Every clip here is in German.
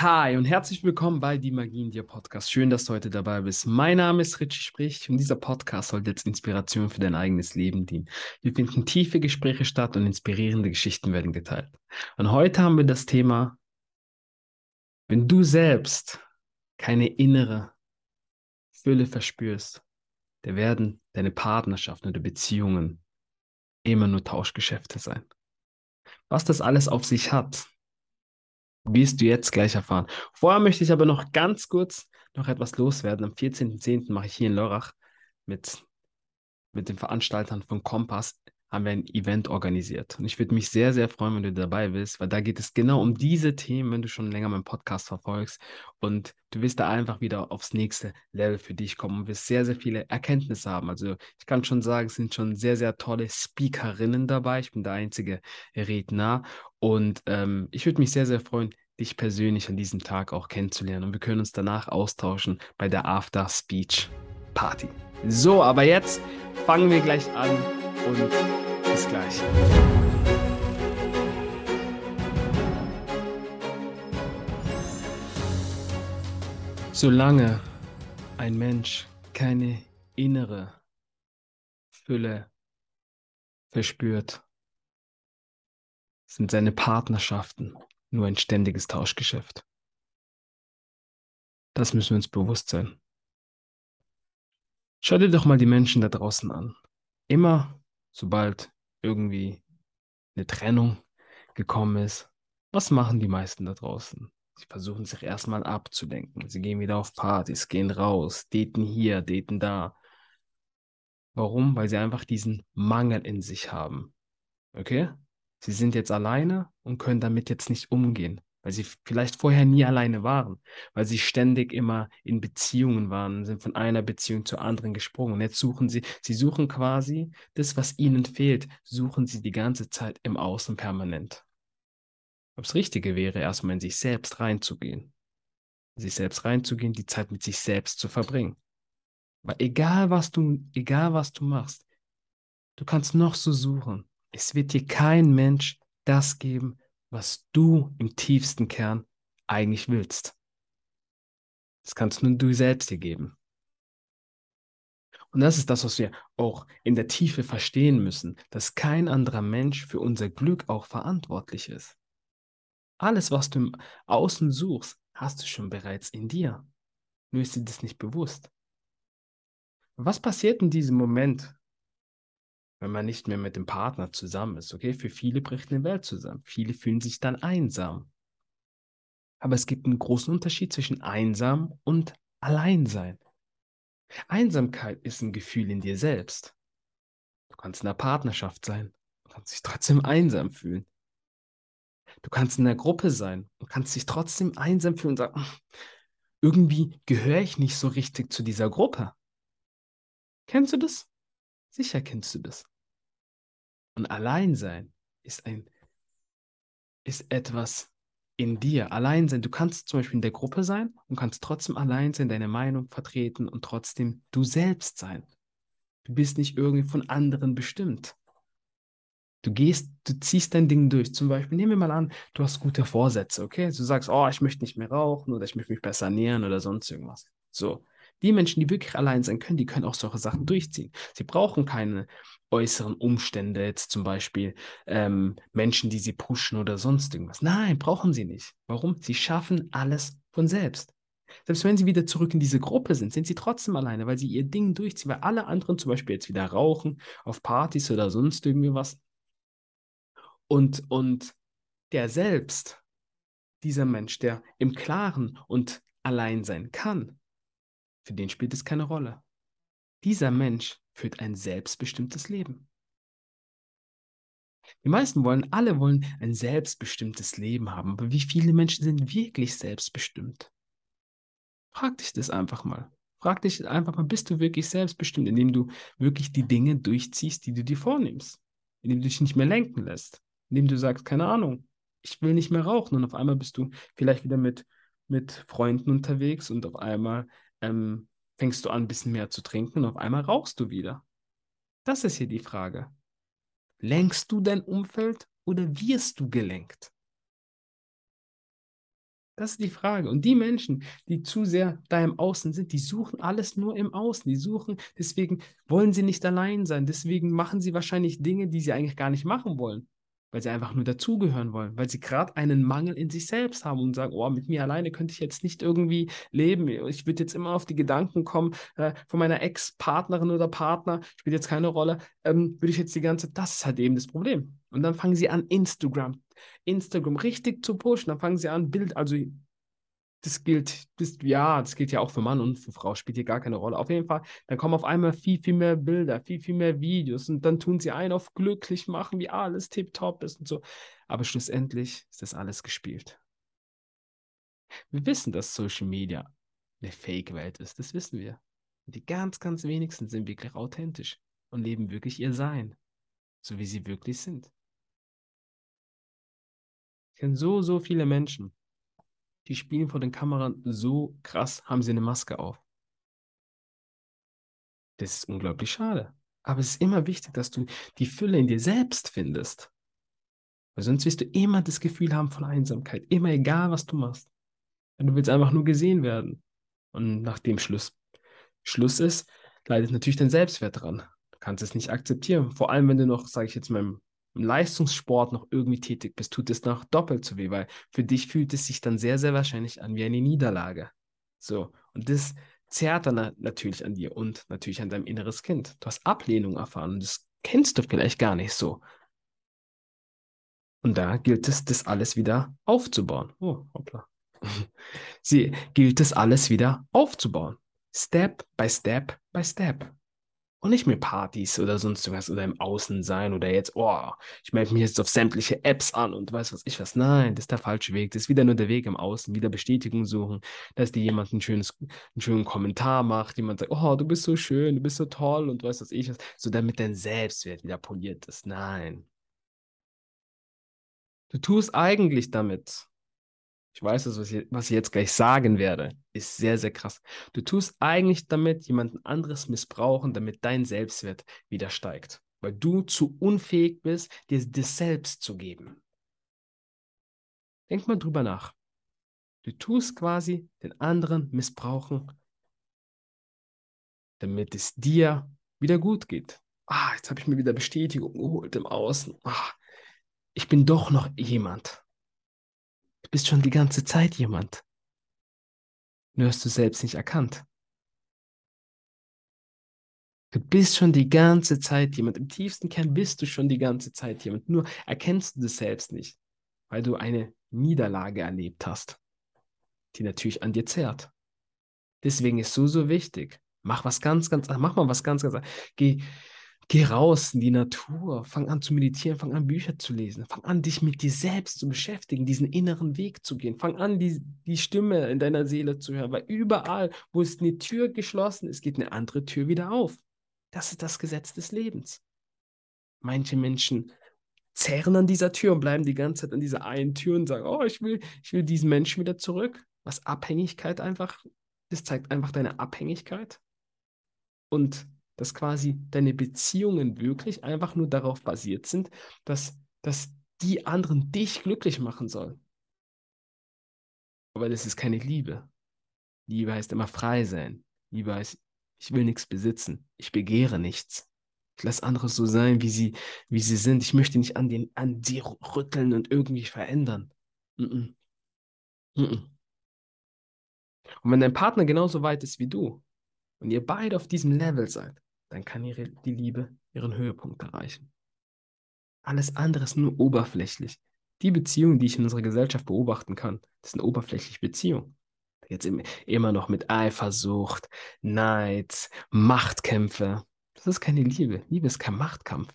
Hi und herzlich willkommen bei Die Magie in dir Podcast. Schön, dass du heute dabei bist. Mein Name ist Richie Sprich und dieser Podcast soll jetzt Inspiration für dein eigenes Leben dienen. Wir finden tiefe Gespräche statt und inspirierende Geschichten werden geteilt. Und heute haben wir das Thema, wenn du selbst keine innere Fülle verspürst, da werden deine Partnerschaften oder Beziehungen immer nur Tauschgeschäfte sein. Was das alles auf sich hat, wirst du jetzt gleich erfahren. Vorher möchte ich aber noch ganz kurz noch etwas loswerden. Am 14.10. mache ich hier in Lörrach mit, mit den Veranstaltern von Kompass haben wir ein Event organisiert. Und ich würde mich sehr, sehr freuen, wenn du dabei bist, weil da geht es genau um diese Themen, wenn du schon länger meinen Podcast verfolgst. Und du wirst da einfach wieder aufs nächste Level für dich kommen und wirst sehr, sehr viele Erkenntnisse haben. Also ich kann schon sagen, es sind schon sehr, sehr tolle Speakerinnen dabei. Ich bin der einzige Redner. Und ähm, ich würde mich sehr, sehr freuen, dich persönlich an diesem Tag auch kennenzulernen. Und wir können uns danach austauschen bei der After Speech Party. So, aber jetzt fangen wir gleich an und bis gleich. Solange ein Mensch keine innere Fülle verspürt, sind seine Partnerschaften nur ein ständiges Tauschgeschäft. Das müssen wir uns bewusst sein. Schau dir doch mal die Menschen da draußen an. Immer sobald irgendwie eine Trennung gekommen ist, was machen die meisten da draußen? Sie versuchen sich erstmal abzulenken. Sie gehen wieder auf Partys, gehen raus, daten hier, daten da. Warum? Weil sie einfach diesen Mangel in sich haben. Okay? Sie sind jetzt alleine und können damit jetzt nicht umgehen weil sie vielleicht vorher nie alleine waren, weil sie ständig immer in Beziehungen waren, sind von einer Beziehung zur anderen gesprungen. Und jetzt suchen sie, sie suchen quasi das, was ihnen fehlt, suchen sie die ganze Zeit im Außen permanent. Ob es Richtige wäre, erstmal in sich selbst reinzugehen. In sich selbst reinzugehen, die Zeit mit sich selbst zu verbringen. Weil egal was du, egal was du machst, du kannst noch so suchen. Es wird dir kein Mensch das geben, was du im tiefsten Kern eigentlich willst. Das kannst nur du selbst dir geben. Und das ist das, was wir auch in der Tiefe verstehen müssen, dass kein anderer Mensch für unser Glück auch verantwortlich ist. Alles, was du im Außen suchst, hast du schon bereits in dir. Nur ist dir das nicht bewusst. Was passiert in diesem Moment, wenn man nicht mehr mit dem Partner zusammen ist. Okay, für viele bricht eine Welt zusammen. Viele fühlen sich dann einsam. Aber es gibt einen großen Unterschied zwischen einsam und Alleinsein. Einsamkeit ist ein Gefühl in dir selbst. Du kannst in einer Partnerschaft sein und kannst dich trotzdem einsam fühlen. Du kannst in einer Gruppe sein und kannst dich trotzdem einsam fühlen und sagen, irgendwie gehöre ich nicht so richtig zu dieser Gruppe. Kennst du das? Sicher kennst du das. Und Alleinsein ist ein, ist etwas in dir. Alleinsein, du kannst zum Beispiel in der Gruppe sein und kannst trotzdem allein sein, deine Meinung vertreten und trotzdem du selbst sein. Du bist nicht irgendwie von anderen bestimmt. Du gehst, du ziehst dein Ding durch. Zum Beispiel, nehmen wir mal an, du hast gute Vorsätze, okay? Du sagst, oh, ich möchte nicht mehr rauchen oder ich möchte mich besser ernähren oder sonst irgendwas. So. Die Menschen, die wirklich allein sein können, die können auch solche Sachen durchziehen. Sie brauchen keine äußeren Umstände, jetzt zum Beispiel ähm, Menschen, die sie pushen oder sonst irgendwas. Nein, brauchen sie nicht. Warum? Sie schaffen alles von selbst. Selbst wenn sie wieder zurück in diese Gruppe sind, sind sie trotzdem alleine, weil sie ihr Ding durchziehen, weil alle anderen zum Beispiel jetzt wieder rauchen, auf Partys oder sonst irgendwie was. Und, und der selbst, dieser Mensch, der im Klaren und allein sein kann, für den spielt es keine Rolle. Dieser Mensch führt ein selbstbestimmtes Leben. Die meisten wollen, alle wollen ein selbstbestimmtes Leben haben, aber wie viele Menschen sind wirklich selbstbestimmt? Frag dich das einfach mal. Frag dich einfach mal, bist du wirklich selbstbestimmt, indem du wirklich die Dinge durchziehst, die du dir vornimmst, indem du dich nicht mehr lenken lässt, indem du sagst, keine Ahnung, ich will nicht mehr rauchen und auf einmal bist du vielleicht wieder mit, mit Freunden unterwegs und auf einmal ähm, fängst du an, ein bisschen mehr zu trinken und auf einmal rauchst du wieder. Das ist hier die Frage. Lenkst du dein Umfeld oder wirst du gelenkt? Das ist die Frage. Und die Menschen, die zu sehr da im Außen sind, die suchen alles nur im Außen. Die suchen, deswegen wollen sie nicht allein sein. Deswegen machen sie wahrscheinlich Dinge, die sie eigentlich gar nicht machen wollen. Weil sie einfach nur dazugehören wollen. Weil sie gerade einen Mangel in sich selbst haben und sagen, oh, mit mir alleine könnte ich jetzt nicht irgendwie leben. Ich würde jetzt immer auf die Gedanken kommen, äh, von meiner Ex-Partnerin oder Partner, spielt jetzt keine Rolle, ähm, würde ich jetzt die ganze, das ist halt eben das Problem. Und dann fangen sie an, Instagram Instagram richtig zu pushen. Dann fangen sie an, Bild, also das gilt, das, ja, das gilt ja auch für Mann und für Frau, spielt hier gar keine Rolle. Auf jeden Fall, dann kommen auf einmal viel, viel mehr Bilder, viel, viel mehr Videos und dann tun sie einen auf glücklich machen, wie alles tipptopp ist und so. Aber schlussendlich ist das alles gespielt. Wir wissen, dass Social Media eine Fake-Welt ist, das wissen wir. Und die ganz, ganz wenigsten sind wirklich authentisch und leben wirklich ihr Sein, so wie sie wirklich sind. Ich kenne so, so viele Menschen, die spielen vor den Kameran so krass, haben sie eine Maske auf. Das ist unglaublich schade. Aber es ist immer wichtig, dass du die Fülle in dir selbst findest. Weil sonst wirst du immer das Gefühl haben von Einsamkeit. Immer egal, was du machst. Du willst einfach nur gesehen werden. Und nachdem Schluss, Schluss ist, leidet natürlich dein Selbstwert dran. Du kannst es nicht akzeptieren. Vor allem, wenn du noch, sage ich jetzt mal, im im Leistungssport noch irgendwie tätig bist, tut es noch doppelt so weh, weil für dich fühlt es sich dann sehr, sehr wahrscheinlich an wie eine Niederlage. So, und das zerrt dann natürlich an dir und natürlich an deinem inneres Kind. Du hast Ablehnung erfahren und das kennst du vielleicht gar nicht so. Und da gilt es, das alles wieder aufzubauen. Oh, hoppla. Sie gilt es alles wieder aufzubauen. Step by Step by Step. Und nicht mehr Partys oder sonst was oder im Außen sein oder jetzt, oh, ich melde mich jetzt auf sämtliche Apps an und weiß was ich was. Nein, das ist der falsche Weg. Das ist wieder nur der Weg im Außen, wieder Bestätigung suchen, dass dir jemand ein schönes, einen schönen Kommentar macht, jemand sagt, oh, du bist so schön, du bist so toll und weiß was ich was, so damit dein Selbstwert wieder poliert ist. Nein. Du tust eigentlich damit ich weiß es, was ich, was ich jetzt gleich sagen werde, ist sehr, sehr krass. Du tust eigentlich damit jemanden anderes missbrauchen, damit dein Selbstwert wieder steigt, weil du zu unfähig bist, dir das selbst zu geben. Denk mal drüber nach. Du tust quasi den anderen missbrauchen, damit es dir wieder gut geht. Ah, jetzt habe ich mir wieder Bestätigung geholt im Außen. Ah, ich bin doch noch jemand. Du bist schon die ganze Zeit jemand. Nur hast du selbst nicht erkannt. Du bist schon die ganze Zeit jemand. Im tiefsten Kern bist du schon die ganze Zeit jemand. Nur erkennst du das selbst nicht, weil du eine Niederlage erlebt hast, die natürlich an dir zerrt. Deswegen ist so, so wichtig. Mach was ganz, ganz, mach mal was ganz, ganz. Geh, Geh raus in die Natur, fang an zu meditieren, fang an Bücher zu lesen, fang an dich mit dir selbst zu beschäftigen, diesen inneren Weg zu gehen, fang an die, die Stimme in deiner Seele zu hören, weil überall, wo es eine Tür geschlossen ist, geht eine andere Tür wieder auf. Das ist das Gesetz des Lebens. Manche Menschen zerren an dieser Tür und bleiben die ganze Zeit an dieser einen Tür und sagen, oh, ich will, ich will diesen Menschen wieder zurück. Was Abhängigkeit einfach, das zeigt einfach deine Abhängigkeit. Und dass quasi deine Beziehungen wirklich einfach nur darauf basiert sind, dass, dass die anderen dich glücklich machen sollen. Aber das ist keine Liebe. Liebe heißt immer frei sein. Liebe heißt, ich will nichts besitzen. Ich begehre nichts. Ich lasse andere so sein, wie sie, wie sie sind. Ich möchte nicht an, den, an sie rütteln und irgendwie verändern. Mm -mm. Mm und wenn dein Partner genauso weit ist wie du und ihr beide auf diesem Level seid, dann kann ihre, die Liebe ihren Höhepunkt erreichen. Alles andere ist nur oberflächlich. Die Beziehungen, die ich in unserer Gesellschaft beobachten kann, das sind oberflächliche Beziehungen. Jetzt immer noch mit Eifersucht, Neid, Machtkämpfe. Das ist keine Liebe. Liebe ist kein Machtkampf.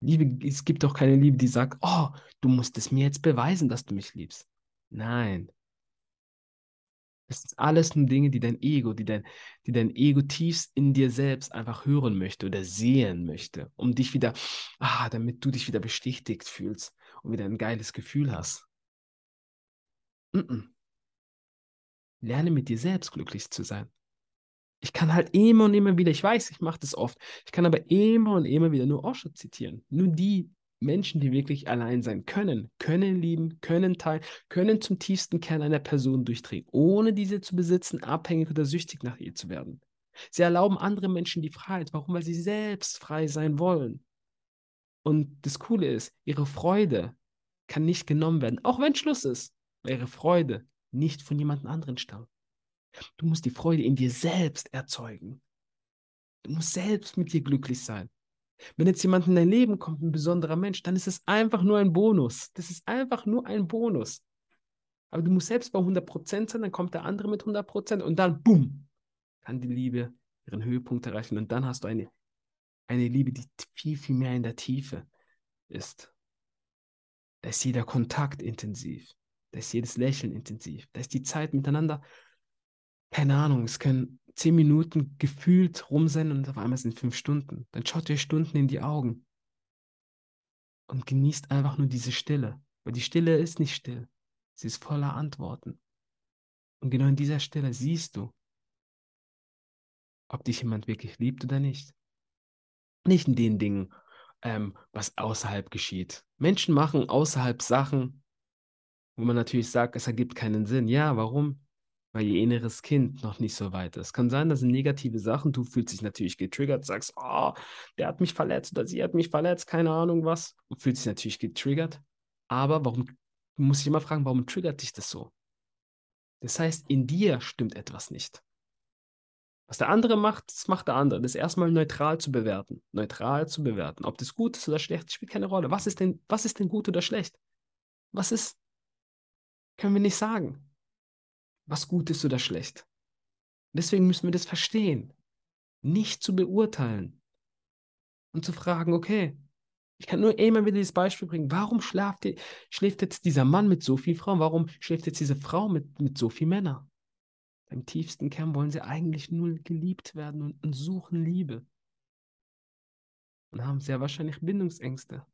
Liebe, es gibt auch keine Liebe, die sagt, oh, du musst es mir jetzt beweisen, dass du mich liebst. Nein, das sind alles nur Dinge, die dein Ego, die dein, die dein Ego tiefst in dir selbst einfach hören möchte oder sehen möchte, um dich wieder, ah, damit du dich wieder bestätigt fühlst und wieder ein geiles Gefühl hast. Mm -mm. Lerne mit dir selbst glücklich zu sein. Ich kann halt immer und immer wieder, ich weiß, ich mache das oft, ich kann aber immer und immer wieder nur Osho zitieren. Nur die Menschen, die wirklich allein sein können, können lieben, können teilen, können zum tiefsten Kern einer Person durchdringen, ohne diese zu besitzen, abhängig oder süchtig nach ihr zu werden. Sie erlauben anderen Menschen die Freiheit. Warum? Weil sie selbst frei sein wollen. Und das Coole ist, ihre Freude kann nicht genommen werden, auch wenn Schluss ist, weil ihre Freude nicht von jemand anderen stammt. Du musst die Freude in dir selbst erzeugen. Du musst selbst mit dir glücklich sein. Wenn jetzt jemand in dein Leben kommt, ein besonderer Mensch, dann ist es einfach nur ein Bonus. Das ist einfach nur ein Bonus. Aber du musst selbst bei 100% sein, dann kommt der andere mit 100% und dann, bumm, kann die Liebe ihren Höhepunkt erreichen. Und dann hast du eine, eine Liebe, die viel, viel mehr in der Tiefe ist. Da ist jeder Kontakt intensiv. Da ist jedes Lächeln intensiv. Da ist die Zeit miteinander. Keine Ahnung, es können zehn Minuten gefühlt rum sein und auf einmal sind fünf Stunden. Dann schaut ihr Stunden in die Augen und genießt einfach nur diese Stille. Weil die Stille ist nicht still. Sie ist voller Antworten. Und genau in dieser Stille siehst du, ob dich jemand wirklich liebt oder nicht. Nicht in den Dingen, ähm, was außerhalb geschieht. Menschen machen außerhalb Sachen, wo man natürlich sagt, es ergibt keinen Sinn. Ja, warum? Weil ihr inneres Kind noch nicht so weit ist. Kann sein, dass sind negative Sachen, du fühlst dich natürlich getriggert, sagst, oh, der hat mich verletzt oder sie hat mich verletzt, keine Ahnung was, und fühlst dich natürlich getriggert. Aber warum, muss ich immer fragen, warum triggert dich das so? Das heißt, in dir stimmt etwas nicht. Was der andere macht, das macht der andere. Das erstmal neutral zu bewerten. Neutral zu bewerten. Ob das gut ist oder schlecht, spielt keine Rolle. Was ist denn, was ist denn gut oder schlecht? Was ist? Können wir nicht sagen was gut ist oder schlecht. Deswegen müssen wir das verstehen, nicht zu beurteilen und zu fragen, okay, ich kann nur immer wieder dieses Beispiel bringen, warum schläft, schläft jetzt dieser Mann mit so vielen Frauen, warum schläft jetzt diese Frau mit, mit so vielen Männern? Im tiefsten Kern wollen sie eigentlich nur geliebt werden und, und suchen Liebe. Und haben sehr wahrscheinlich Bindungsängste.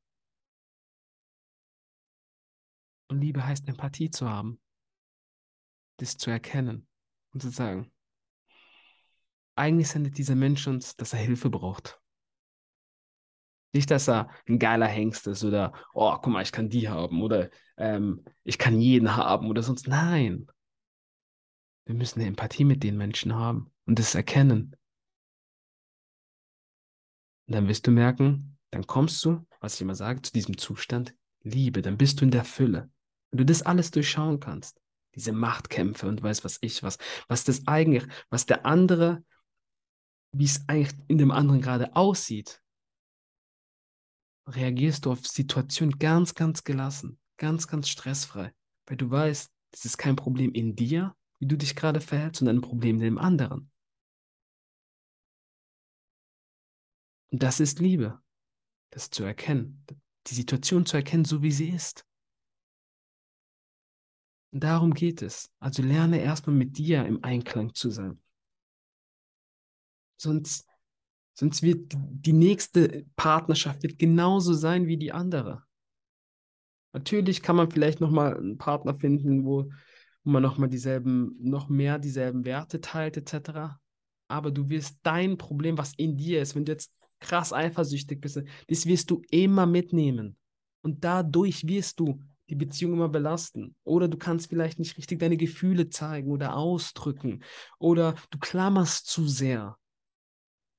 Und Liebe heißt Empathie zu haben das zu erkennen und zu sagen, eigentlich sendet dieser Mensch uns, dass er Hilfe braucht. Nicht, dass er ein geiler Hengst ist oder, oh, guck mal, ich kann die haben oder ähm, ich kann jeden haben oder sonst. Nein. Wir müssen eine Empathie mit den Menschen haben und das erkennen. Und dann wirst du merken, dann kommst du, was ich immer sage, zu diesem Zustand Liebe. Dann bist du in der Fülle. Wenn du das alles durchschauen kannst, diese Machtkämpfe und weiß was ich was, was das eigentlich, was der andere, wie es eigentlich in dem anderen gerade aussieht, reagierst du auf Situationen ganz, ganz gelassen, ganz, ganz stressfrei, weil du weißt, das ist kein Problem in dir, wie du dich gerade verhältst, sondern ein Problem in dem anderen. Und das ist Liebe, das zu erkennen, die Situation zu erkennen, so wie sie ist. Darum geht es. Also lerne erstmal mit dir im Einklang zu sein. Sonst, sonst wird die nächste Partnerschaft wird genauso sein wie die andere. Natürlich kann man vielleicht nochmal einen Partner finden, wo, wo man nochmal dieselben, noch mehr dieselben Werte teilt, etc. Aber du wirst dein Problem, was in dir ist, wenn du jetzt krass eifersüchtig bist, das wirst du immer mitnehmen. Und dadurch wirst du die Beziehung immer belasten. Oder du kannst vielleicht nicht richtig deine Gefühle zeigen oder ausdrücken. Oder du klammerst zu sehr.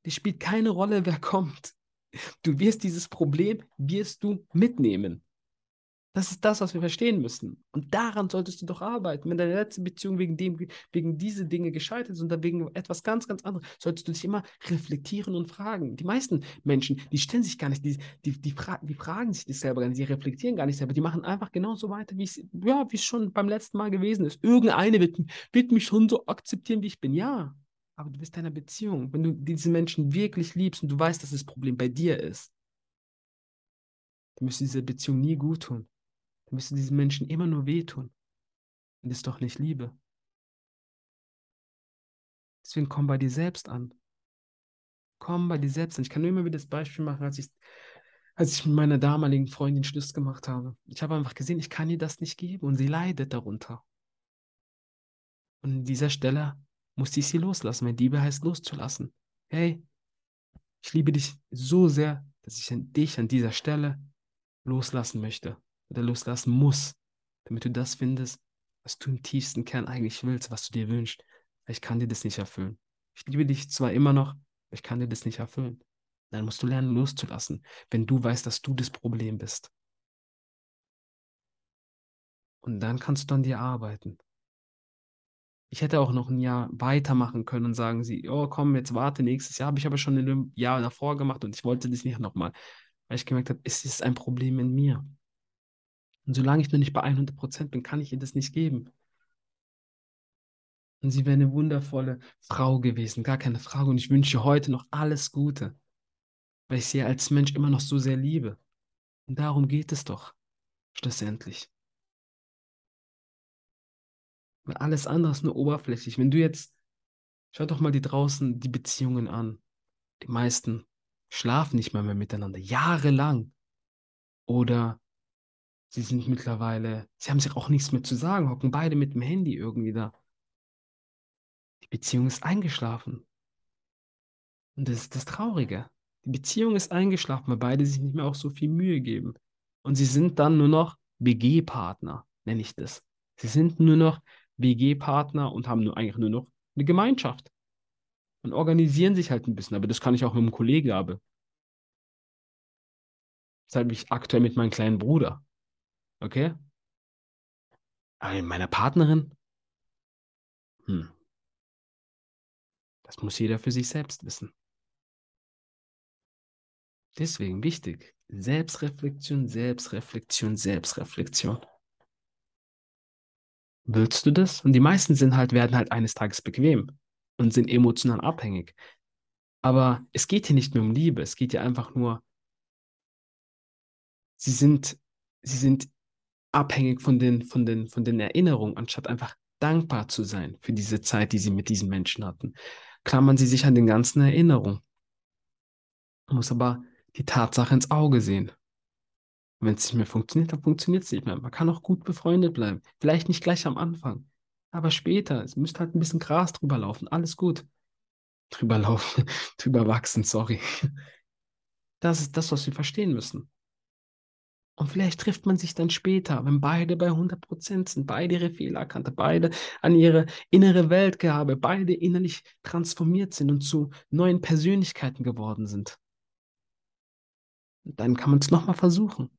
Es spielt keine Rolle, wer kommt. Du wirst dieses Problem, wirst du mitnehmen. Das ist das, was wir verstehen müssen. Und daran solltest du doch arbeiten. Wenn deine letzte Beziehung wegen, dem, wegen diese Dinge gescheitert ist und wegen etwas ganz, ganz anderes, solltest du dich immer reflektieren und fragen. Die meisten Menschen, die stellen sich gar nicht, die, die, die, fra die fragen sich das selber gar nicht, die reflektieren gar nicht selber, die machen einfach genauso weiter, wie es ja, es schon beim letzten Mal gewesen ist. Irgendeine wird, wird mich schon so akzeptieren, wie ich bin. Ja, aber du bist deiner Beziehung. Wenn du diese Menschen wirklich liebst und du weißt, dass das Problem bei dir ist, dann müsste diese Beziehung nie gut tun dann wirst du diesen Menschen immer nur wehtun. Und das ist doch nicht Liebe. Deswegen komm bei dir selbst an. Komm bei dir selbst an. Ich kann nur immer wieder das Beispiel machen, als ich, als ich mit meiner damaligen Freundin Schluss gemacht habe. Ich habe einfach gesehen, ich kann ihr das nicht geben und sie leidet darunter. Und an dieser Stelle musste ich sie loslassen, weil Liebe heißt loszulassen. Hey, ich liebe dich so sehr, dass ich dich an dieser Stelle loslassen möchte oder loslassen muss, damit du das findest, was du im tiefsten Kern eigentlich willst, was du dir wünschst. Ich kann dir das nicht erfüllen. Ich liebe dich zwar immer noch, aber ich kann dir das nicht erfüllen. Dann musst du lernen, loszulassen, wenn du weißt, dass du das Problem bist. Und dann kannst du an dir arbeiten. Ich hätte auch noch ein Jahr weitermachen können und sagen sie, oh komm, jetzt warte, nächstes Jahr habe ich aber schon ein Jahr davor gemacht und ich wollte das nicht nochmal, weil ich gemerkt habe, es ist ein Problem in mir. Und solange ich noch nicht bei 100 Prozent bin, kann ich ihr das nicht geben. Und sie wäre eine wundervolle Frau gewesen, gar keine Frage. Und ich wünsche heute noch alles Gute, weil ich sie als Mensch immer noch so sehr liebe. Und darum geht es doch, schlussendlich. Weil alles andere ist nur oberflächlich. Wenn du jetzt, schau doch mal die draußen die Beziehungen an. Die meisten schlafen nicht mehr, mehr miteinander, jahrelang. Oder sie sind mittlerweile, sie haben sich auch nichts mehr zu sagen, hocken beide mit dem Handy irgendwie da. Die Beziehung ist eingeschlafen. Und das ist das Traurige. Die Beziehung ist eingeschlafen, weil beide sich nicht mehr auch so viel Mühe geben. Und sie sind dann nur noch BG-Partner, nenne ich das. Sie sind nur noch WG-Partner und haben nur, eigentlich nur noch eine Gemeinschaft. Und organisieren sich halt ein bisschen, aber das kann ich auch mit einem Kollegen haben. Das habe ich aktuell mit meinem kleinen Bruder. Okay? Aber mit meiner Partnerin? Hm. Das muss jeder für sich selbst wissen. Deswegen wichtig. Selbstreflexion, Selbstreflexion, Selbstreflexion. Willst du das? Und die meisten sind halt, werden halt eines Tages bequem und sind emotional abhängig. Aber es geht hier nicht mehr um Liebe, es geht hier einfach nur, sie sind, sie sind abhängig von den, von den, von den Erinnerungen, anstatt einfach dankbar zu sein für diese Zeit, die sie mit diesen Menschen hatten. Klammern sie sich an den ganzen Erinnerungen. Man muss aber die Tatsache ins Auge sehen. Wenn es nicht mehr funktioniert, dann funktioniert es nicht mehr. Man kann auch gut befreundet bleiben. Vielleicht nicht gleich am Anfang, aber später. Es müsste halt ein bisschen Gras drüber laufen. Alles gut. Drüber laufen, drüber wachsen, sorry. Das ist das, was wir verstehen müssen. Und vielleicht trifft man sich dann später, wenn beide bei 100% sind, beide ihre Fehler erkannte, beide an ihre innere Weltgabe, beide innerlich transformiert sind und zu neuen Persönlichkeiten geworden sind. Dann kann man es nochmal versuchen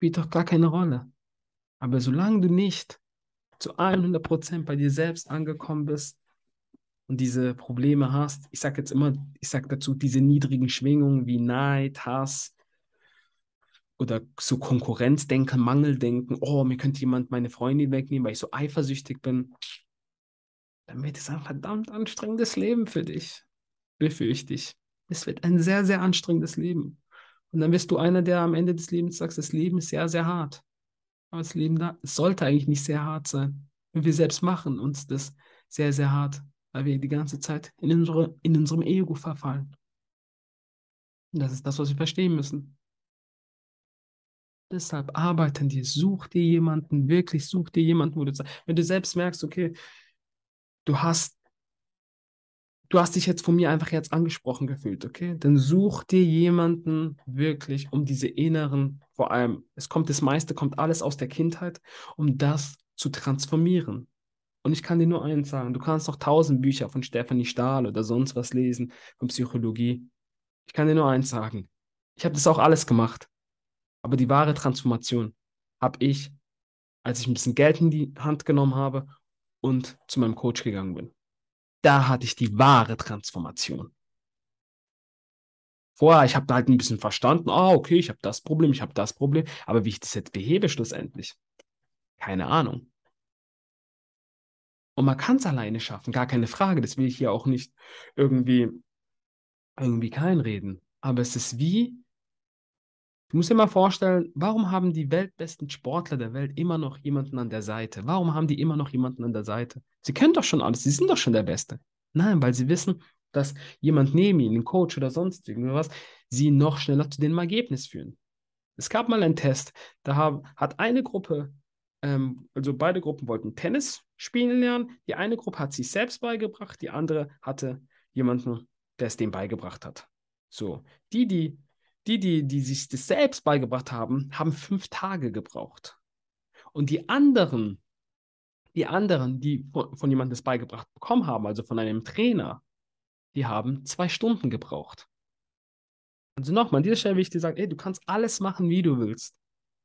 spielt doch gar keine Rolle. Aber solange du nicht zu 100% bei dir selbst angekommen bist und diese Probleme hast, ich sage jetzt immer, ich sage dazu, diese niedrigen Schwingungen wie Neid, Hass oder so Konkurrenzdenken, Mangeldenken, oh, mir könnte jemand meine Freundin wegnehmen, weil ich so eifersüchtig bin, dann wird es ein verdammt anstrengendes Leben für dich, befürchte ich. Es wird ein sehr, sehr anstrengendes Leben. Und dann wirst du einer, der am Ende des Lebens sagt, das Leben ist sehr, sehr hart. Aber das Leben da, sollte eigentlich nicht sehr hart sein. Und wir selbst machen uns das sehr, sehr hart, weil wir die ganze Zeit in, unsere, in unserem Ego verfallen. Und das ist das, was wir verstehen müssen. Deshalb arbeite an dir, such dir jemanden, wirklich such dir jemanden, wo du wenn du selbst merkst, okay, du hast du hast dich jetzt von mir einfach jetzt angesprochen gefühlt, okay? Dann such dir jemanden wirklich, um diese inneren, vor allem, es kommt das meiste, kommt alles aus der Kindheit, um das zu transformieren. Und ich kann dir nur eins sagen, du kannst noch tausend Bücher von Stephanie Stahl oder sonst was lesen, von Psychologie. Ich kann dir nur eins sagen. Ich habe das auch alles gemacht. Aber die wahre Transformation habe ich, als ich ein bisschen Geld in die Hand genommen habe und zu meinem Coach gegangen bin da hatte ich die wahre Transformation. Vorher, ich habe da halt ein bisschen verstanden, ah, okay, ich habe das Problem, ich habe das Problem, aber wie ich das jetzt behebe schlussendlich, keine Ahnung. Und man kann es alleine schaffen, gar keine Frage, das will ich hier auch nicht irgendwie, irgendwie kleinreden. Aber es ist wie, Du musst dir mal vorstellen, warum haben die weltbesten Sportler der Welt immer noch jemanden an der Seite? Warum haben die immer noch jemanden an der Seite? Sie können doch schon alles, sie sind doch schon der Beste. Nein, weil sie wissen, dass jemand neben ihnen, ein Coach oder sonst irgendwas, sie noch schneller zu dem Ergebnis führen. Es gab mal einen Test, da hat eine Gruppe, ähm, also beide Gruppen wollten Tennis spielen lernen. Die eine Gruppe hat sich selbst beigebracht, die andere hatte jemanden, der es dem beigebracht hat. So, die, die die, die, die sich das selbst beigebracht haben, haben fünf Tage gebraucht. Und die anderen, die anderen, die von, von jemandem das beigebracht bekommen haben, also von einem Trainer, die haben zwei Stunden gebraucht. Also nochmal, an dieser Stelle will ich dir sagen, ey, du kannst alles machen, wie du willst.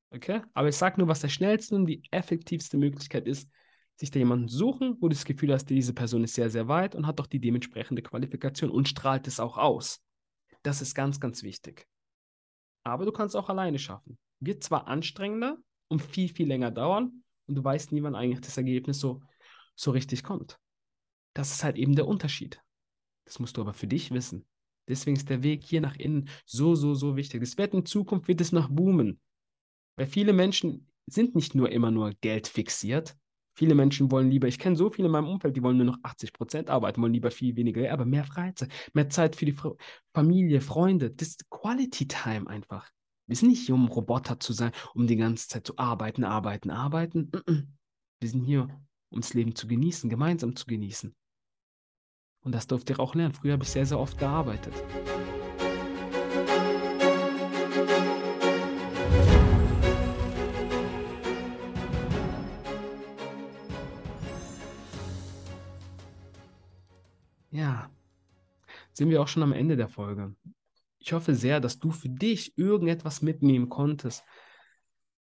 Okay? Aber ich sage nur, was der schnellste und die effektivste Möglichkeit ist, sich da jemanden suchen, wo du das Gefühl hast, diese Person ist sehr, sehr weit und hat doch die dementsprechende Qualifikation und strahlt es auch aus. Das ist ganz, ganz wichtig. Aber du kannst auch alleine schaffen. Wird zwar anstrengender und viel, viel länger dauern und du weißt nie, wann eigentlich das Ergebnis so, so richtig kommt. Das ist halt eben der Unterschied. Das musst du aber für dich wissen. Deswegen ist der Weg hier nach innen so, so, so wichtig. Es wird in Zukunft wird es noch boomen. Weil viele Menschen sind nicht nur immer nur Geld fixiert. Viele Menschen wollen lieber, ich kenne so viele in meinem Umfeld, die wollen nur noch 80 Prozent arbeiten, wollen lieber viel weniger, aber mehr Freizeit, mehr Zeit für die Familie, Freunde. Das ist Quality Time einfach. Wir sind nicht hier, um Roboter zu sein, um die ganze Zeit zu arbeiten, arbeiten, arbeiten. Wir sind hier, um das Leben zu genießen, gemeinsam zu genießen. Und das durfte ich auch lernen. Früher habe ich sehr, sehr oft gearbeitet. Sind wir auch schon am Ende der Folge. Ich hoffe sehr, dass du für dich irgendetwas mitnehmen konntest,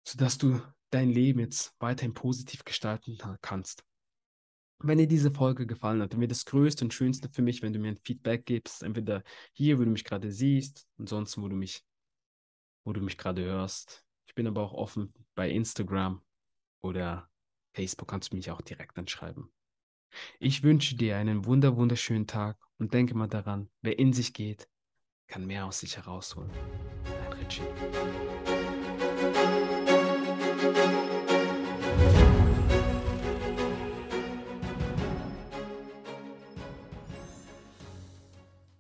sodass du dein Leben jetzt weiterhin positiv gestalten kannst. Wenn dir diese Folge gefallen hat, dann wäre das Größte und Schönste für mich, wenn du mir ein Feedback gibst, entweder hier, wo du mich gerade siehst, ansonsten, wo du mich, wo du mich gerade hörst. Ich bin aber auch offen bei Instagram oder Facebook kannst du mich auch direkt anschreiben. Ich wünsche dir einen wunder wunderschönen Tag und denke mal daran, wer in sich geht, kann mehr aus sich herausholen. Dein Richie.